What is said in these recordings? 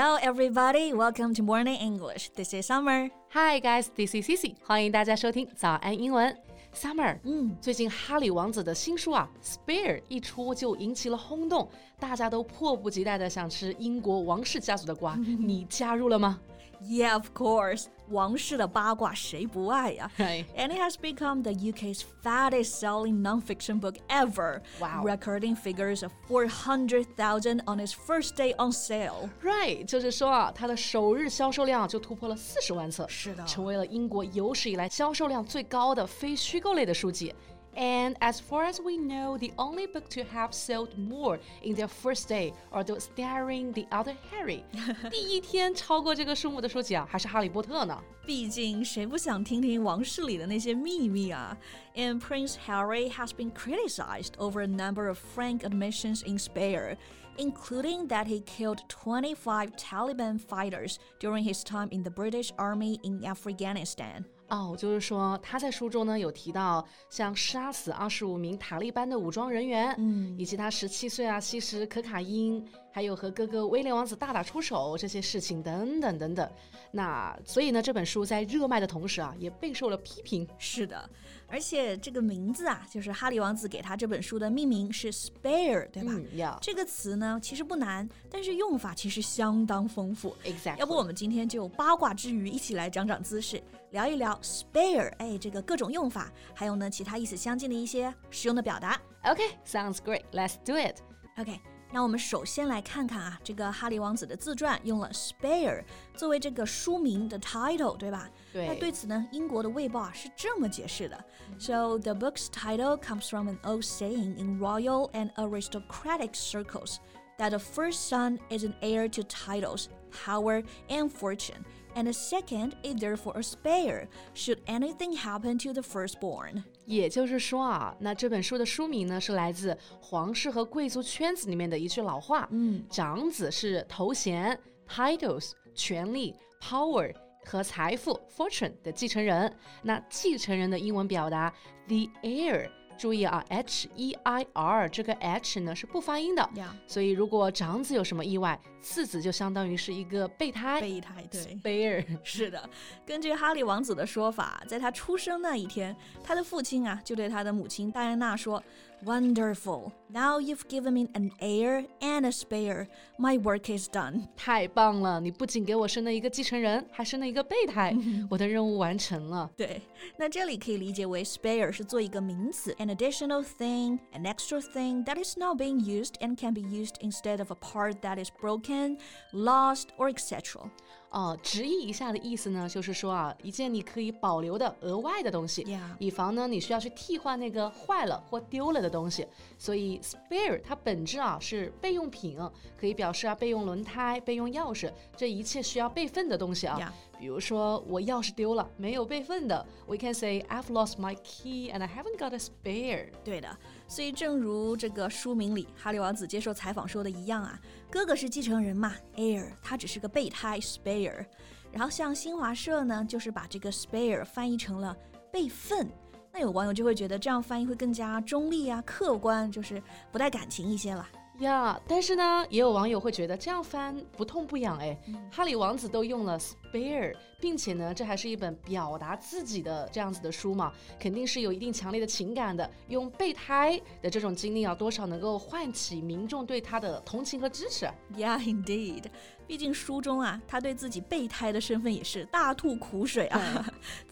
Hello, everybody. Welcome to Morning English. This is Summer. Hi, guys. This is Cici. 欢迎大家收听早安英文。Summer，嗯，最近哈里王子的新书啊，《Spare》一出就引起了轰动，大家都迫不及待的想吃英国王室家族的瓜。你加入了吗 ？Yeah, of course. 王室的八卦谁不爱呀？Right. And it has become the UK's fattest selling nonfiction book ever. Wow. Recording figures of 400,000 on its first day on sale. Right，就是说啊，它的首日销售量就突破了四十万册，是的成为了英国有史以来销售量最高的非虚构类的书籍。 And as far as we know, the only book to have sold more in their first day are those starring the other Harry. 第一天超过这个数目的书籍啊，还是《哈利波特》呢。毕竟谁不想听听王室里的那些秘密啊？And Prince Harry has been criticized over a number of frank admissions in Spare, including that he killed 25 Taliban fighters during his time in the British Army in Afghanistan. 哦，就是说他在书中呢有提到，像杀死二十五名塔利班的武装人员，嗯，以及他十七岁啊吸食可卡因，还有和哥哥威廉王子大打出手这些事情等等等等。那所以呢，这本书在热卖的同时啊，也备受了批评。是的，而且这个名字啊，就是哈利王子给他这本书的命名是 spare，对吧？嗯，yeah。这个词呢其实不难，但是用法其实相当丰富。Exactly。要不我们今天就八卦之余一起来长长姿势，聊一聊。spare，哎，这个各种用法，还有呢其他意思相近的一些实用的表达。OK，sounds great. Let's do it. OK，那我们首先来看看啊，这个哈利王子的自传用了 spare 作为这个书名的 title，对吧？对。那对此呢，英国的卫报啊是这么解释的：So the book's title comes from an old saying in royal and aristocratic circles that the first son is an heir to titles, power, and fortune and the second is therefore a spare should anything happen to the firstborn. 也就是说啊，那这本书的书名呢是来自皇室和贵族圈子里面的一句老话，嗯，长子是头衔 titles 权力 power 和财富 fortune 的继承人，那继承人的英文表达 the heir。 注意啊，h e i r 这个 h 呢是不发音的.所以如果长子有什么意外，次子就相当于是一个备胎。备胎对，spare 是的。根据哈利王子的说法，在他出生那一天，他的父亲啊就对他的母亲戴安娜说 ：“Wonderful, now you've given me an heir and a spare. My work is done。”太棒了，你不仅给我生了一个继承人，还生了一个备胎，我的任务完成了。对，那这里可以理解为 spare 是做一个名词。an additional thing, an extra thing that is now being used and can be used instead of a part that is broken, lost, or etc. 哦，直译一下的意思呢，就是说啊，一件你可以保留的额外的东西.以防呢你需要去替换那个坏了或丢了的东西。所以 spare 它本质啊是备用品，可以表示啊备用轮胎、备用钥匙，这一切需要备份的东西啊。比如说我钥匙丢了，没有备份的，we can say I've lost my key and I haven't got a spare。对的，所以正如这个书名里哈利王子接受采访说的一样啊，哥哥是继承人嘛，heir，他只是个备胎 spare。然后像新华社呢，就是把这个 spare 翻译成了备份。那有网友就会觉得这样翻译会更加中立啊、客观，就是不带感情一些了。呀，但是呢，也有网友会觉得这样翻不痛不痒哎。哈利王子都用了 spare，并且呢，这还是一本表达自己的这样子的书嘛，肯定是有一定强烈的情感的。用备胎的这种经历啊，多少能够唤起民众对他的同情和支持。Yeah, indeed. 毕竟书中啊，他对自己备胎的身份也是大吐苦水啊。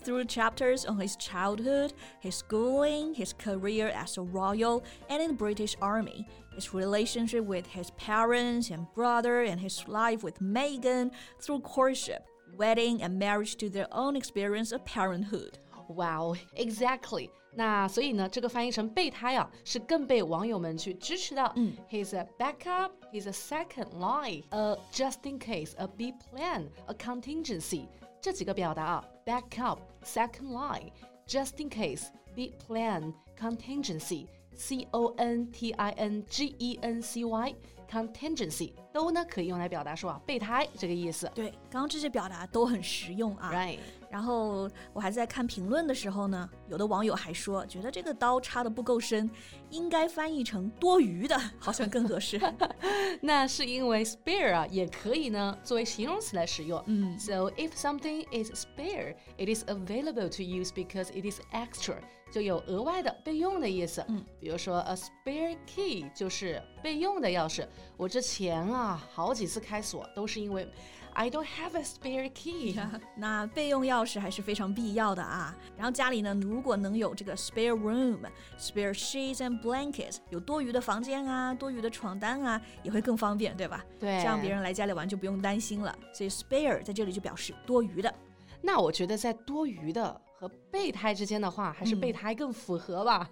Through chapters on his childhood, his schooling, his career as a royal, and in the British Army, his relationship with his parents and brother, and his life with Meghan through courtship, wedding, and marriage to their own experience of parenthood. Wow, exactly. 那所以呢，这个翻译成备胎啊，是更被网友们去支持的。嗯，He's a backup, he's a second line, a just in case, a B plan, a contingency。这几个表达啊，backup, second line, just in case, B plan, contingency。C O N T I N G E N C Y Contingency 都呢可以用来表达说啊备胎这个意思。对，刚刚这些表达都很实用啊。Right。然后我还在看评论的时候呢，有的网友还说，觉得这个刀插的不够深，应该翻译成多余的，好像更合适。那是因为 spare 啊，也可以呢作为形容词来使用。嗯，So if something is spare, it is available to use because it is extra，就有额外的备用的意思。嗯，比如说 a spare key 就是备用的钥匙。我之前啊好几次开锁都是因为。I don't have a spare key。那备用钥匙还是非常必要的啊。然后家里呢，如果能有这个 spare room、spare sheets and blankets，有多余的房间啊、多余的床单啊，也会更方便，对吧？对，这样别人来家里玩就不用担心了。所以 spare 在这里就表示多余的。那我觉得在多余的和备胎之间的话，还是备胎更符合吧。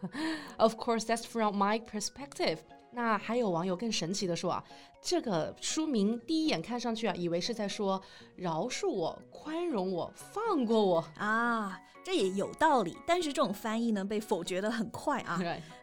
Of course, that's from my perspective. 那还有网友更神奇的说啊，这个书名第一眼看上去啊，以为是在说饶恕我、宽容我、放过我啊，这也有道理。但是这种翻译呢，被否决的很快啊。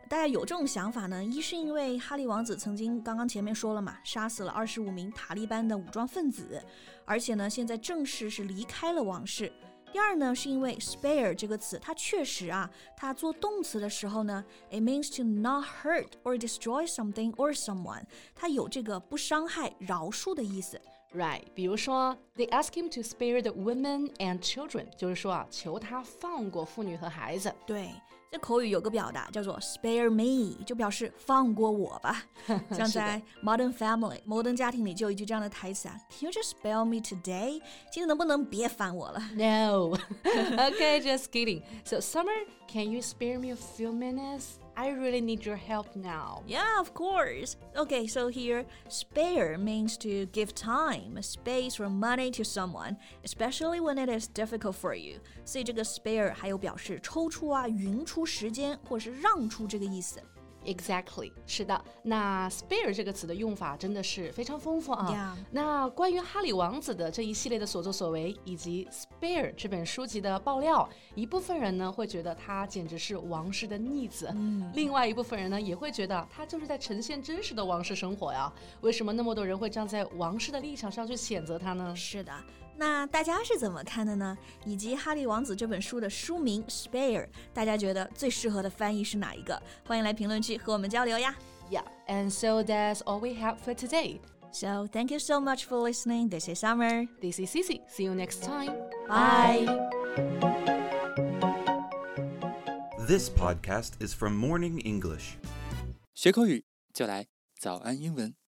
大家有这种想法呢，一是因为哈利王子曾经刚刚前面说了嘛，杀死了二十五名塔利班的武装分子，而且呢，现在正式是离开了王室。第二呢，是因为 spare 这个词，它确实啊，它做动词的时候呢，it means to not hurt or destroy something or someone，它有这个不伤害、饶恕的意思。Right，比如说，they ask him to spare the women and children，就是说啊，求他放过妇女和孩子。对。这口语有个表达叫做 spare me，就表示放过我吧。像在 Modern Family 摩登家庭里就有一句这样的台词啊，Can you just spare me today？今天能不能别烦我了？No. okay, just kidding. So Summer, can you spare me a few minutes? I really need your help now. Yeah, of course. Okay, so here, spare means to give time, space, or money to someone, especially when it is difficult for you. 所以这个 spare 还有表示抽出啊、匀出时间或是让出这个意思。 Exactly，是的。那 spare 这个词的用法真的是非常丰富啊。那关于哈里王子的这一系列的所作所为，以及 spare 这本书籍的爆料，一部分人呢会觉得他简直是王室的逆子，嗯，另外一部分人呢也会觉得他就是在呈现真实的王室生活呀。为什么那么多人会站在王室的立场上去谴责他呢？是的。那大家是怎么看的呢？以及《哈利王子》这本书的书名《Spare》，大家觉得最适合的翻译是哪一个？欢迎来评论区和我们交流呀！Yeah, and so that's all we have for today. So thank you so much for listening. This is Summer. This is Cici. See you next time. Bye. This podcast is from Morning English. 学口语就来早安英文。